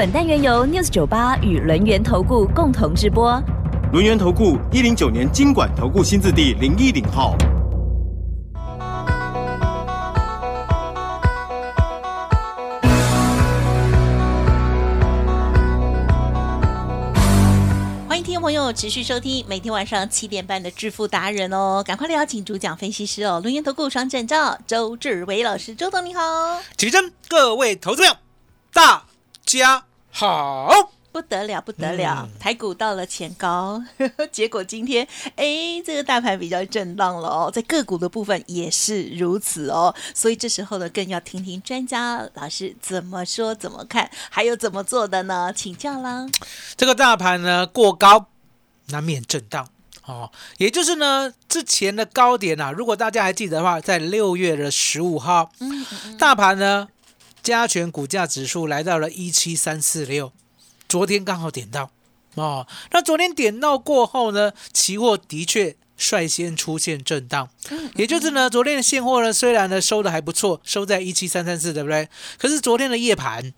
本单元由 News 九八与轮源投顾共同直播。轮源投顾一零九年经管投顾新字第零一零号。欢迎听众朋友持续收听每天晚上七点半的致富达人哦，赶快来邀请主讲分析师哦，轮源投顾双证照周志伟老师，周董你好，起真，各位投资者，大家好。不得了，不得了，嗯台股到了前高，结果今天哎，这个大盘比较震荡了哦，在个股的部分也是如此哦，所以这时候呢，更要听听专家老师怎么说、怎么看，还有怎么做的呢？请教啦。这个大盘呢过高，难免震荡哦。也就是呢，之前的高点啊，如果大家还记得的话，在六月的十五号，嗯，大盘呢加权股价指数来到了一七三四六，昨天刚好点到哦。那昨天点到过后呢，期货的确率先出现震荡，也就是呢，昨天的现货呢虽然呢收的还不错，收在一七三三四，对不对？可是昨天的夜盘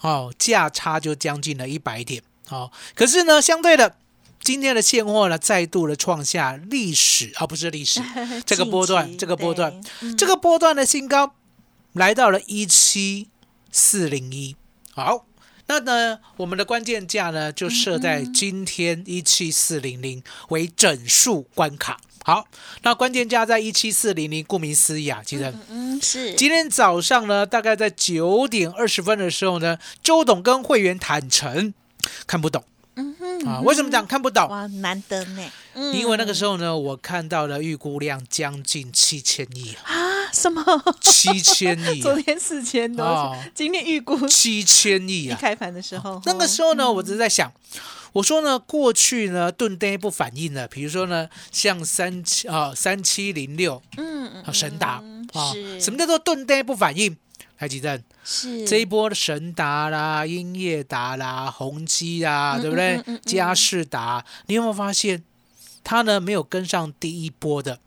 哦，价差就将近了一百点哦。可是呢，相对的。今天的现货呢，再度的创下历史啊，不是历史，这个波段这个波段嗯这个波段的新高来到了一七四零一。好，那呢，我们的关键价呢就设在今天一七四零零为整数关卡。好，那关键价在一七四零零，顾名思义啊，其实。嗯是，今天早上呢，大概在九点二十分的时候呢，周董跟会员坦诚看不懂嗯哼啊。为什么讲看不懂？哇，难得呢，嗯因为那个时候呢，我看到了预估量将近七千亿啊，啊什么？七千亿啊，昨天四千多哦，今天预估七千亿啊。一开盘的时候，那个时候呢，我只是在想，我说呢，过去呢钝跌不反应的，比如说呢，像三七啊三七零六嗯神达啊，是什么叫做钝跌不反应？台积电是这一波的神达啦、英业达啦、宏基啦，嗯对不对嘉士达，你有没有发现它呢没有跟上第一波的？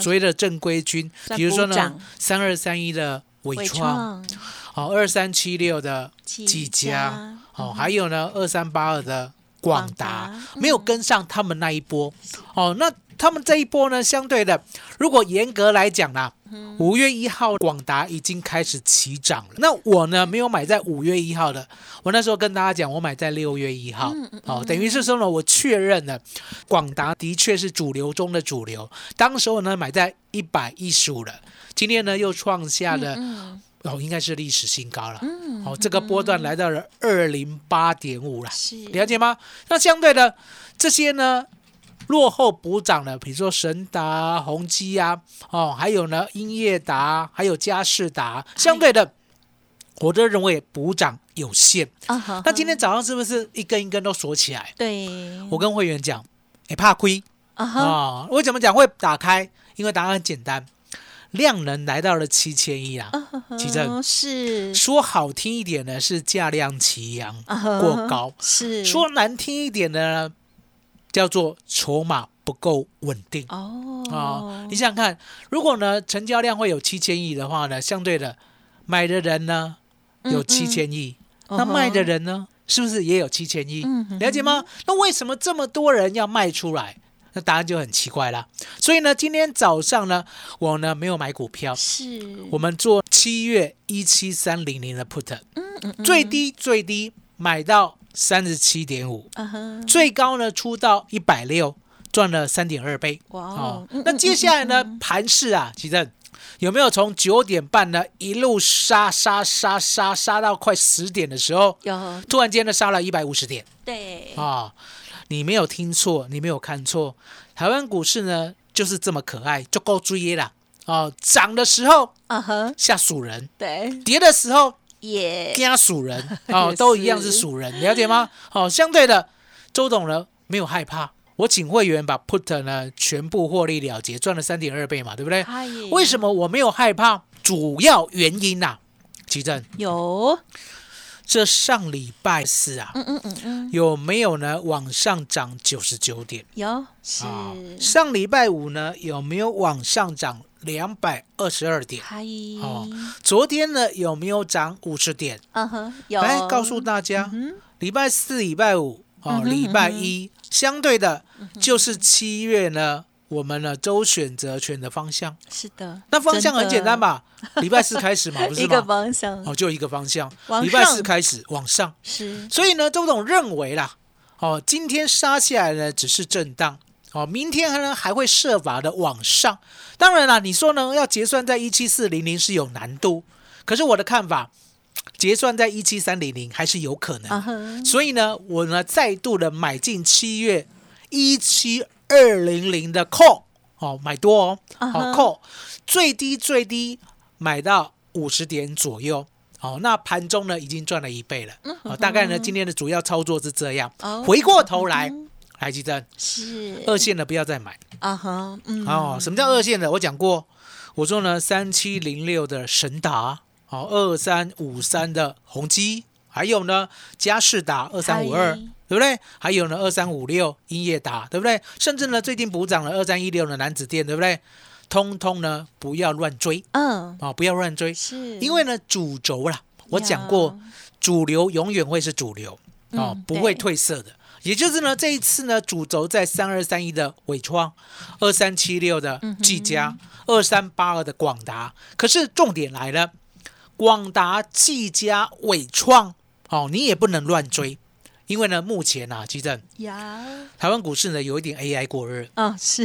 所谓的正规军，比如说呢，三二三一的伟伟创，创哦，二三七六的技技嘉嘉，哦，还有呢二三八二的广达广达，没有跟上他们那一波。哦，那他们这一波呢，相对的，如果严格来讲啦，五月一号广达已经开始起涨了。那我呢没有买在五月一号的，我那时候跟大家讲，我买在六月一号。哦，等于是说呢，我确认了广达的确是主流中的主流。当时候呢买在一百一十五了，今天呢又创下了。嗯哦，应该是历史新高了。嗯哦，这个波段来到了二零八点五了，了解吗？那相对的这些呢，落后补涨的，比如说神达、宏基啊，哦，还有呢英业达，还有嘉士达，相对的，我都认为补涨有限。啊哈那今天早上是不是一根一根都锁起来？对我跟会员讲，你怕亏啊哈啊。为什么讲会打开？因为答案很简单，量能来到了七千亿啊。奇正嗯是说好听一点呢，是价量齐扬过高；是说难听一点的呢，叫做筹码不够稳定。哦。啊、你想想看，如果呢成交量会有七千亿的话呢，相对的买的人呢有七千亿，哦那卖的人呢是不是也有七千亿？嗯了解吗？那为什么这么多人要卖出来？那答案就很奇怪啦。所以呢，今天早上呢，我呢没有买股票，是。我们做七月一七三零零的 put，嗯。最低最低买到三十七点五，最高呢出到一百六，赚了三点二倍。哇哦。哦，嗯那接下来呢，盘势啊，其正有没有从九点半呢一路杀杀杀杀杀到快十点的时候，有。突然间呢杀了一百五十点。对。啊、你没有听错，你没有看错，台湾股市呢就是这么可爱，就够追啦。哦，涨的时候啊哈吓死人，对跌的时候也家属人 哦，都一样是属人，了解吗？哦，相对的，周董呢没有害怕，我请会员把 put 呢全部获利了结，赚了三点二倍嘛，对不对？嗨为什么我没有害怕？主要原因呐、奇正，有？这上礼拜四啊，嗯嗯嗯嗯，有没有呢？往上涨九十九点有是，啊？上礼拜五呢，有没有往上涨两百二十二点？昨天呢，有没有涨五十点？嗯哼，有，来告诉大家，嗯礼拜四、礼拜五哦，礼拜一相对的就是七月呢，我们呢周选择权的方向。是的，那方向很简单吧？吧？礼拜四开始嘛，不是一个？方向哦，就一个方向。往礼拜四上开始往上，是，所以呢，周董认为啦，哦，今天杀下来呢只是震荡，哦，明天呢还会设法的往上。当然啦，你说呢要结算在一七四零零是有难度，可是我的看法，结算在一七三零零还是有可能。所以呢，我呢再度的买进七月一七二零零的 call，哦，买多哦，好、啊哈 call，最低最低买到五十点左右。哦，那盘中呢已经赚了一倍了。哦，大概呢今天的主要操作是这样。回过头来，来记得是二线的不要再买。啊哈，嗯，哦，什么叫二线的？我讲过，我说呢，三七零六的神达，哦，二三五三的宏基，还有呢，嘉士达二三五二，嗨对不对？还有呢，二三五六英业达，对不对？甚至呢，最近补涨了二三一六的南子电，对不对？通通呢，不要乱追嗯，啊、不要乱追，是，因为呢，主轴啦，我讲过，主流永远会是主流哦，嗯不会褪色的。也就是呢，这一次呢，主轴在三二三一的伟创，二三七六的技嘉，二三八二的广达。可是重点来了，广达、技嘉、伟创，哦，你也不能乱追，因为呢，目前啊，基正呀，台湾股市呢有一点 AI 过热啊是，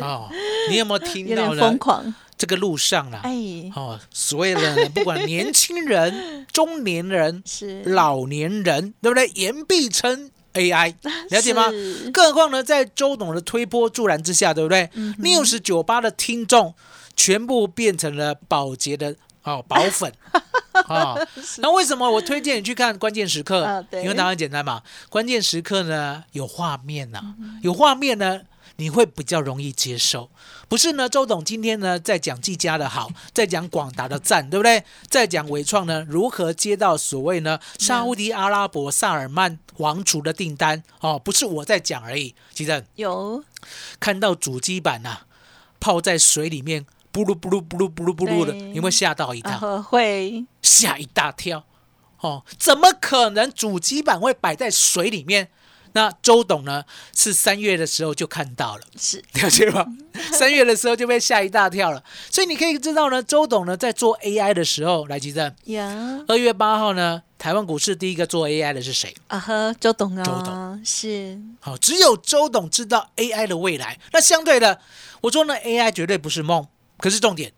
哦，你有没有听到呢疯？狂，这个路上啦、哎，哦，所谓的呢 不管年轻人、中年人、是老年人，对不对？言必称 AI，了解吗？更何况呢，在周董的推波助澜之下，对不对嗯？News 九八的听众全部变成了保洁的哦宝粉 啊。那为什么我推荐你去看关键时刻？啊因为答案简单嘛，关键时刻呢有画面呐、嗯有画面呢。你会比较容易接受，不是呢？周董今天呢在讲技嘉的好，在讲广达的赞，对不对？在讲伟创呢如何接到所谓呢沙烏地阿拉伯萨尔曼王族的订单哦，不是我在讲而已。其实有看到主机板呐、泡在水里面，布噜布噜布噜布噜布噜的，你会吓到一啊跳，呵会吓一大跳。哦，怎么可能主机板会摆在水里面？那周董呢是三月的时候就看到了，是了解吗？三月的时候就被吓一大跳了。所以你可以知道呢，周董呢在做 AI 的时候，来吉正，呀二月八号呢，台湾股市第一个做 AI 的是谁？啊呵，周董啊，周董是好、只有周董知道 AI 的未来。那相对的，我说呢，AI 绝对不是梦，可是重点，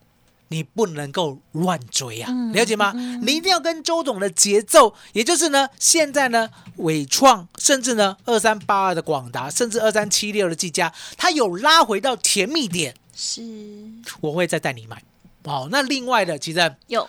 你不能够乱追啊，嗯了解吗？你一定要跟周董的节奏，也就是呢，现在呢，伟创，甚至呢，二三八二的广达，甚至二三七六的技嘉，它有拉回到甜蜜点，是我会再带你买。哦，那另外的，其实有，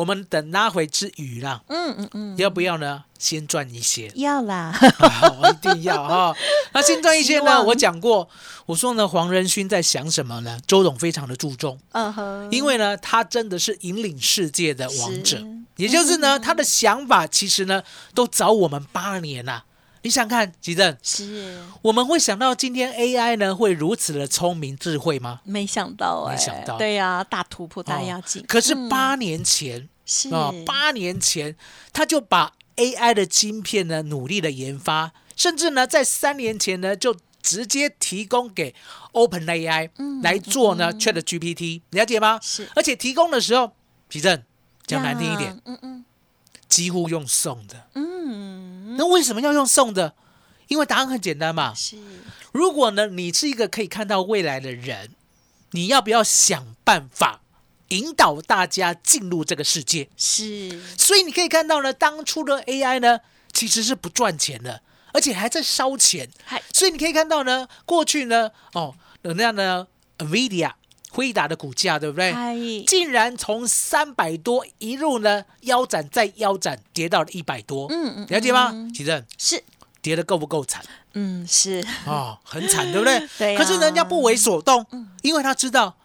我们等拉回之余啦，嗯嗯嗯，要不要呢？先赚一些。要啦，好，一定要哈、那先赚一些呢？我讲过，我说呢，黄仁勋在想什么呢？周董非常的注重，嗯哼，因为呢，他真的是引领世界的王者。也就是呢，他的想法其实呢，都早我们八年呐、你想看，吉正，是。我们会想到今天 AI 呢会如此的聪明智慧吗？没想到哎，没想到。对呀，大突破大哦压境，可是嗯。八年前是。啊，八年前他就把 AI 的晶片呢努力的研发，甚至呢在三年前呢就直接提供给 OpenAI 嗯来做呢 ChatGPT，了解吗？是。而且提供的时候，吉正讲难听一点，呀，嗯嗯。几乎用送的。嗯，那为什么要用送的？因为答案很简单嘛。是如果呢你是一个可以看到未来的人，你要不要想办法引导大家进入这个世界？是所以你可以看到呢，当初的 AI 呢其实是不赚钱的，而且还在烧钱。嗨所以你可以看到呢，过去呢，哦，那样呢 NVIDIA 辉达的股价，对不对？嗨，竟然从三百多一路呢腰斩再腰斩，跌到了一百多，嗯嗯了解吗嗯？其实是，跌的够不够惨嗯是，哦，很惨，对不对？对啊可是人家不为所动，因为他知道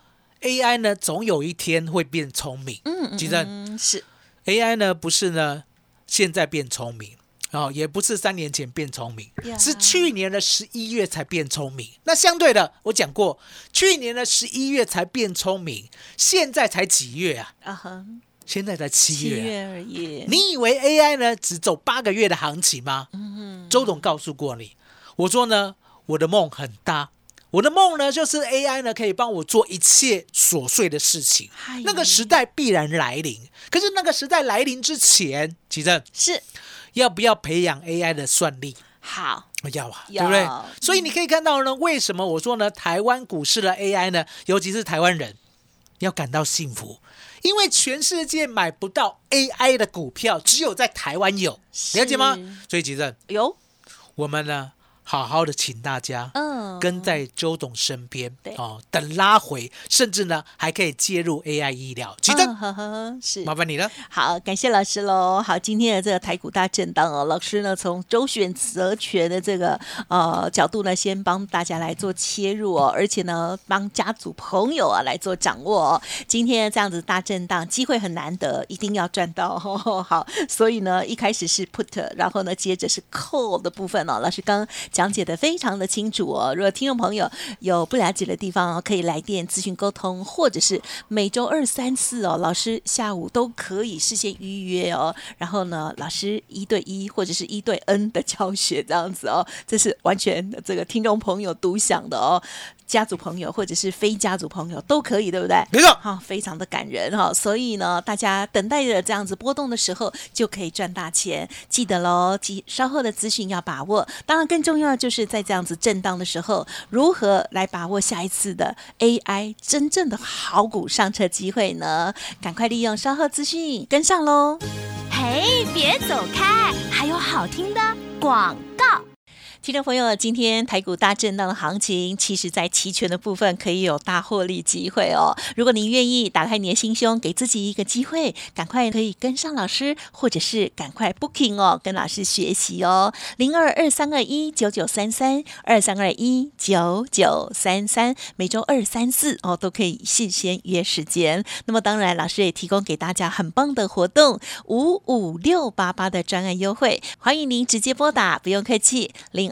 AI 呢总有一天会变聪明。嗯嗯其实嗯是 AI 呢不是呢现在变聪明。哦，也不是三年前变聪明呀是去年的十一月才变聪明。那相对的，我讲过，去年的十一月才变聪明，现在才几月啊？啊哈，现在才七七月啊、月而已，你以为 AI 呢只走八个月的行情吗？嗯周董告诉过你，我说呢，我的梦很大，我的梦呢就是 AI 呢可以帮我做一切琐碎的事情，那个时代必然来临。可是那个时代来临之前，其正是要不要培养 AI 的算力？好，要啊，对不对？所以你可以看到呢，为什么我说呢，台湾股市的 AI 呢，尤其是台湾人要感到幸福，因为全世界买不到 AI 的股票，只有在台湾有，了解吗？所以吉正有，我们呢，好好的请大家嗯，跟在周董身边对哦，等拉回，甚至呢还可以介入 AI 医疗。其呵呵是麻烦你了。好，感谢老师喽。好，今天的这个台股大震荡哦，老师呢从周选择权的这个呃角度呢，先帮大家来做切入哦，而且呢帮家族朋友啊来做掌握哦。今天这样子大震荡，机会很难得，一定要赚到哦。好，所以呢一开始是 put，然后呢接着是 call 的部分哦。老师刚刚讲解的非常的清楚哦。如果听众朋友有不了解的地方哦，可以来电咨询沟通，或者是每周二、三、四哦，老师下午都可以事先预约哦。然后呢，老师一对一或者是一对 N 的教学这样子哦，这是完全这个听众朋友独享的哦。家族朋友或者是非家族朋友都可以，对不对？没错好、非常的感人哈、所以呢，大家等待着这样子波动的时候，就可以赚大钱。记得喽，记稍后的资讯要把握。当然，更重要的就是在这样子震荡的时候，如何来把握下一次的 AI 真正的好股上车机会呢？赶快利用稍后资讯跟上喽。嘿，别走开，还有好听的广告。听众朋友，今天台股大震荡的行情，其实在期权的部分可以有大获利机会哦。如果您愿意打开你的心胸，给自己一个机会，赶快可以跟上老师，或者是赶快 booking 哦，跟老师学习哦。零二二三二一九九三三二三二一九九三三，每周二三四哦都可以事先约时间。那么当然，老师也提供给大家很棒的活动，五五六八八的专案优惠，欢迎您直接拨打，不用客气，零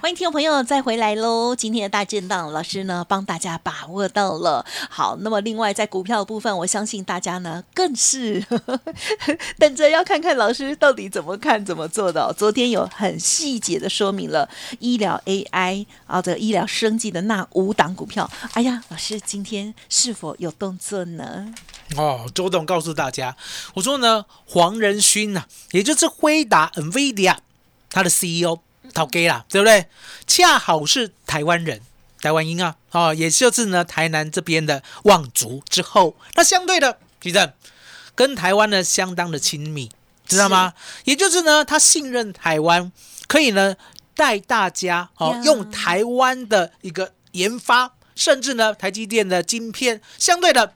欢迎听众朋友再回来喽！今天的大震荡，老师呢帮大家把握到了。好，那么另外在股票的部分，我相信大家呢更是 等着要看看老师到底怎么看、怎么做的、昨天有很细节的说明了医疗 AI 啊的医疗生技的那五档股票。哎呀，老师今天是否有动作呢？哦，周董告诉大家，我说呢，黄仁勋呐、也就是辉达 NVIDIA 他的 CEO 陶给啦，对不对？恰好是台湾人，台湾音啊，哦，也就是呢台南这边的望族之后，那相对的，其实跟台湾呢相当的亲密，知道吗？也就是呢，他信任台湾，可以呢带大家哦呀用台湾的一个研发，甚至呢台积电的晶片，相对的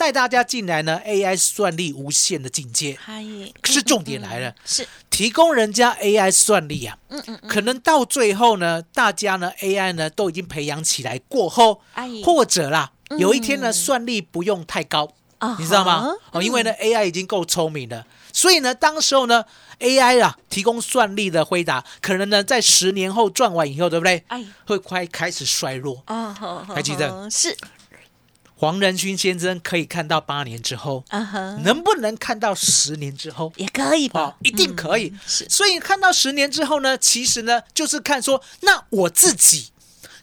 带大家进来呢 AI 算力无限的境界。嗨，可是重点来了，是提供人家 AI 算力啊，嗯嗯嗯，可能到最后呢，大家呢 AI 呢都已经培养起来过后，哎。或者啦，有一天呢嗯算力不用太高，啊你知道吗？哈？哦，因为呢 AI 已经够聪明了，所以呢，当时候呢 AI 啊提供算力的回答，可能呢在十年后赚完以后，对不对？哎。会快开始衰落。啊，好好还记得？是黄仁勋先生可以看到八年之后，能不能看到十年之后？也可以吧哦，，一定可以。所以看到十年之后呢，其实呢，就是看说，那我自己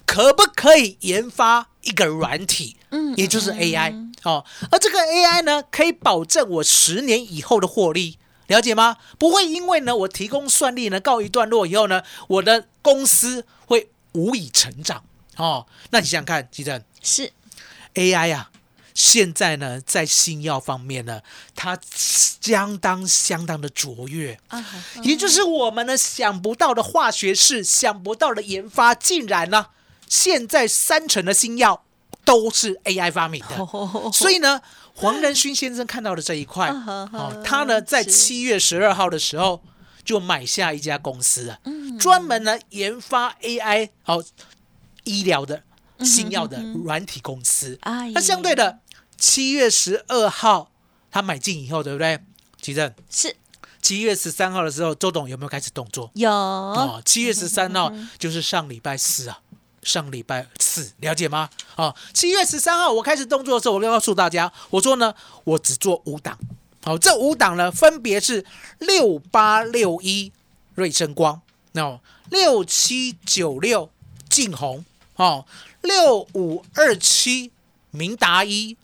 可不可以研发一个软体，嗯也就是 AI 哦，而这个 AI 呢，可以保证我十年以后的获利。了解吗？不会因为呢，我提供算力呢告一段落以后呢，我的公司会无以成长哦。那你想想看，吉正，是 AI 啊，现在呢，在新药方面呢，它相当相当的卓越，啊，也就是我们呢想不到的化学式、想不到的研发，竟然呢，现在三成的新药都是 AI 发明的。所以呢，黄仁勋先生看到的这一块，哦，他呢在是七月十二号的时候就买下一家公司专门呢研发 AI 哦医疗的新药的软体公司。哎那相对的，七月十二号他买进以后，对不对？奇正，是七月十三号的时候，周董有没有开始动作？有哦，七月十三号就是上礼拜四啊，上礼拜四，了解吗？哦，七月十三号我开始动作的时候，我就告诉大家，我说呢，我只做五档。好、这五档呢，分别是六八六一瑞声光，那六七九六晋红，哦，六五二七明达一，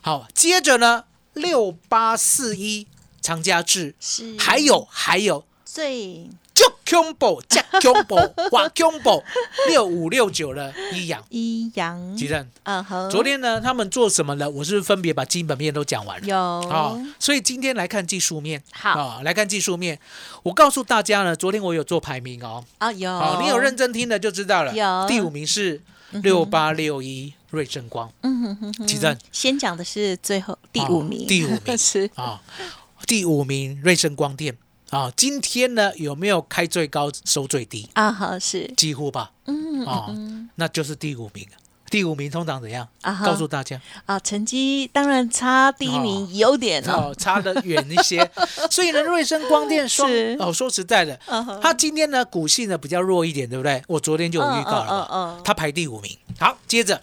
好，接着呢，六八四一长嘉智，是，还有还有。最。就 combo 加 combo 哇 combo 六五六九的一阳。一阳，吉正，嗯哼，昨天呢他们做什么了？我是分别把基本面都讲完了？有。啊、所以今天来看技术面，好。啊、来看技术面。我告诉大家呢，昨天我有做排名哦，啊有，好、你有认真听的就知道了。有。第五名是六八六一瑞正光。嗯哼哼哼，吉正。先讲的是最后第五名，哦第五名。是。啊、第五名瑞正光电。啊、今天呢有没有开最高收最低？啊好是，几乎吧，嗯哦，那就是第五名。第五名通常怎样？啊哈。告诉大家。啊，成绩当然差第一名有点哦，哦，差得远一些。所以呢，瑞声光电双是哦，说实在的，嗯哼。它今天呢股性呢比较弱一点，对不对？我昨天就有预告了嘛，嗯嗯它排第五名。好，接着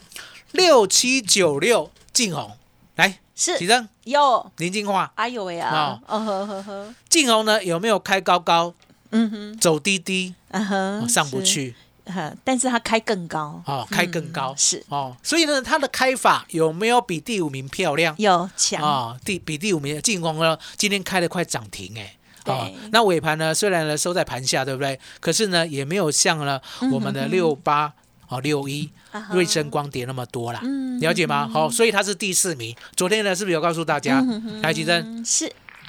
六七九六晋红来，是。起身，有，林金花，哎呦喂啊，哦。呵呵呵，劲红呢有没有开高高，嗯哼，走低低，嗯哼，哦上不，去？哈但是它开更高，哦，开更高、嗯是哦，所以呢，它的开法有没有比第五名漂亮？有强，啊、第比第五名的进攻呢，今天开的快涨停哎。哦，那尾盘呢，虽然呢收在盘下，对不对？可是呢，也没有像呢我们的六八哦六一瑞声光跌那么多啦，嗯了解吗？好、所以它是第四名。昨天呢，是不是有告诉大家？来，吉珍，嗯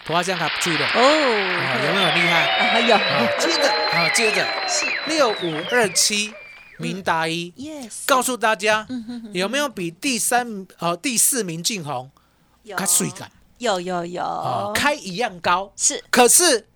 是普华香卡注意了，哦，啊，有没有很厉害？啊还有。啊，接着啊，接着。是。六五二七明达一，yes，告诉大家嗯哼哼有没有比第三呃第四名晋红有。开水感。有有有。啊，开一样高，是。可是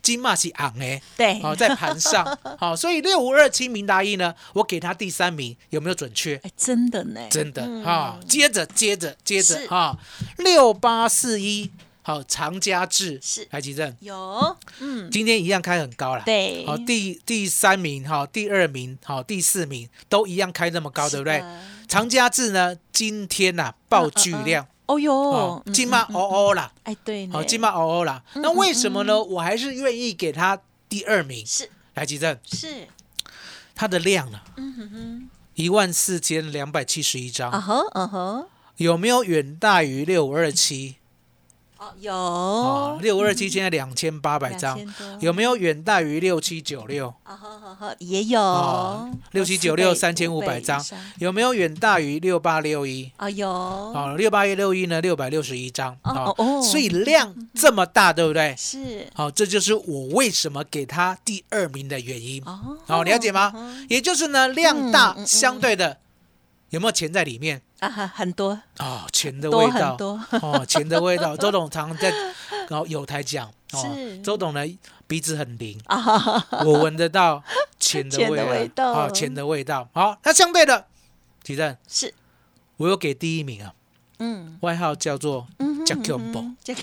金马是昂哎，对，好在盘上，好，所以六五二七明达一呢，我给他第三名，有没有准确？哎真的呢，真的嗯。哈，接着接着接着是。哈，六八四一好长嘉智是。台积证，有，嗯，今天一样开很高了，对，好第第三名哈，第二名好，第四名都一样开那么高，对不对？长嘉智呢，今天呐爆巨量。哦哟。金马哦哦啦，哎对呢，好金马哦哦啦，那为什么呢？我还是愿意给他第二名，是。台积证，是，它的量呢，嗯哼哼，一万四千两百七十一张，啊哈嗯呵，有没有远大于六五二七？哦有哦，，六五二七现在两千八百张，2000多有没有远大于六七九六？啊呵呵呵也有哦，六七九六三千五百张，有没有远大于六八六一？啊有，哦，六八六一呢，六百六十一张。哦哦所以量这么大，对不对？是好，这就是我为什么给他第二名的原因。哦，好，了解吗？也就是呢，量大相对的有没有钱在里面？啊哈很多。哦，钱的味道。很多，哦，钱的味道。周董常常在然后有台讲哦是，周董呢鼻子很灵，啊 我闻得到钱的味道啊，钱的味道。好，那相对的，提正，是。我有给第一名啊，嗯。外号叫做嗯 Jack Combo。这个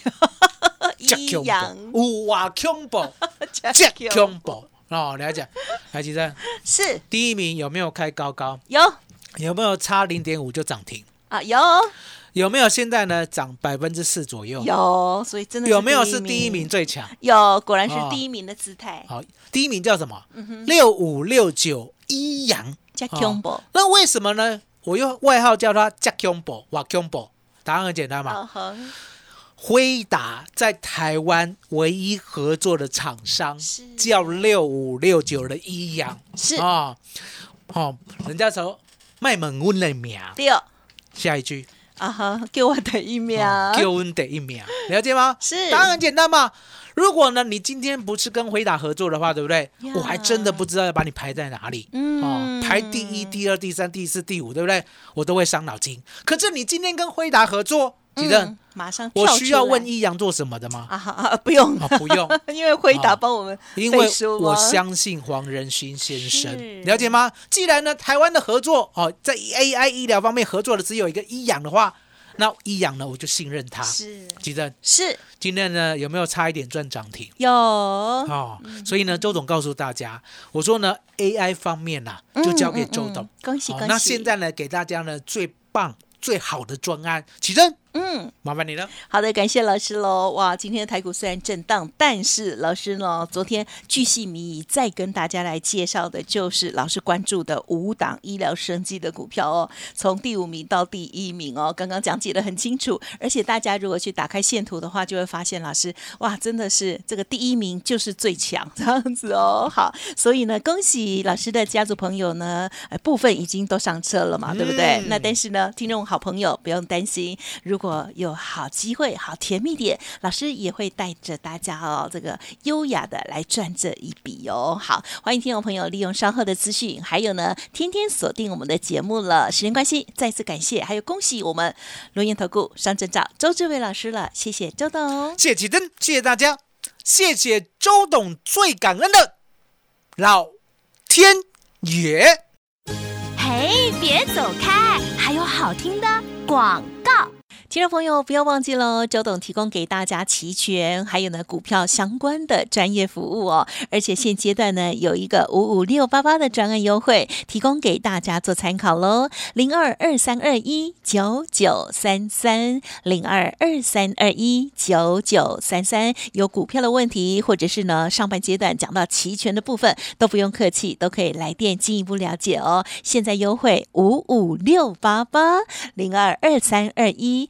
Jack 一 Combo，阳有哇 Combo，Jack Jack Combo 哦，了解。来，提正，是。第一名有没有开高高？有有没有差零点五就涨停？啊，有有没有现在呢涨百分之四左右？有，所以真的有没有是第一名？最强？有，果然是哦第一名的姿态。好，第一名叫什么？嗯六五六九一阳。加哦 combo，那为什么呢？我用外号叫它加 combo，哇 combo。答案很简单嘛，嗯哼，辉达在台湾唯一合作的厂商是叫六五六九的一阳是啊，哦，人家说卖萌温的名，六下一句啊哈，给我等一秒，哦救温的一秒，了解吗？是答案很简单嘛。如果呢，你今天不是跟辉达合作的话，对不对呀？我还真的不知道要把你排在哪里。嗯哦，排第一、第二、第三、第四、第五，对不对？我都会伤脑筋。可是你今天跟辉达合作，几正嗯，马上我需要问一阳做什么的吗？啊啊，不用啊，不用，因为辉达哦帮我们因为我相信黄仁勋先生是，了解吗？既然呢，台湾的合作哦，在 AI 医疗方面合作的只有一个医养的话，那医养呢，我就信任他。是记得是今天呢有没有差一点赚涨停？有哦，所以呢，周总告诉大家，我说呢，AI 方面呐、就交给周董。恭喜好恭喜！那现在呢，给大家呢最棒、最好的专案，启正，嗯。麻烦你了。好的，感谢老师喽！哇，今天的台股虽然震荡，但是老师呢，昨天巨细靡遗再跟大家来介绍的，就是老师关注的五档医疗生机的股票哦，从第五名到第一名哦，刚刚讲解的很清楚，而且大家如果去打开线图的话，就会发现老师哇，真的是这个第一名就是最强这样子哦。好，所以呢，恭喜老师的家族朋友呢，呃，部分已经都上车了嘛，对不对？嗯那但是呢，听众好朋友不用担心，如果有好机会、好甜蜜点，老师也会带着大家哦，这个优雅的来赚这一笔哦。好，欢迎听众朋友利用稍后的资讯，还有呢，天天锁定我们的节目了。时间关系，再次感谢，还有恭喜我们龙岩投顾双证照周志伟老师了，谢谢周董。谢谢启灯，谢谢大家，谢谢周董，最感恩的老天爷。嘿，别走开，还有好听的广告。听众朋友，不要忘记喽，周董提供给大家齐全，还有呢股票相关的专业服务哦。而且现阶段呢有一个五五六八八的专案优惠，提供给大家做参考喽。零二二三二一九九三三，零二二三二一九九三三。有股票的问题，或者是呢上半阶段讲到齐全的部分，都不用客气，都可以来电进一步了解哦。现在优惠五五六八八零二二三二一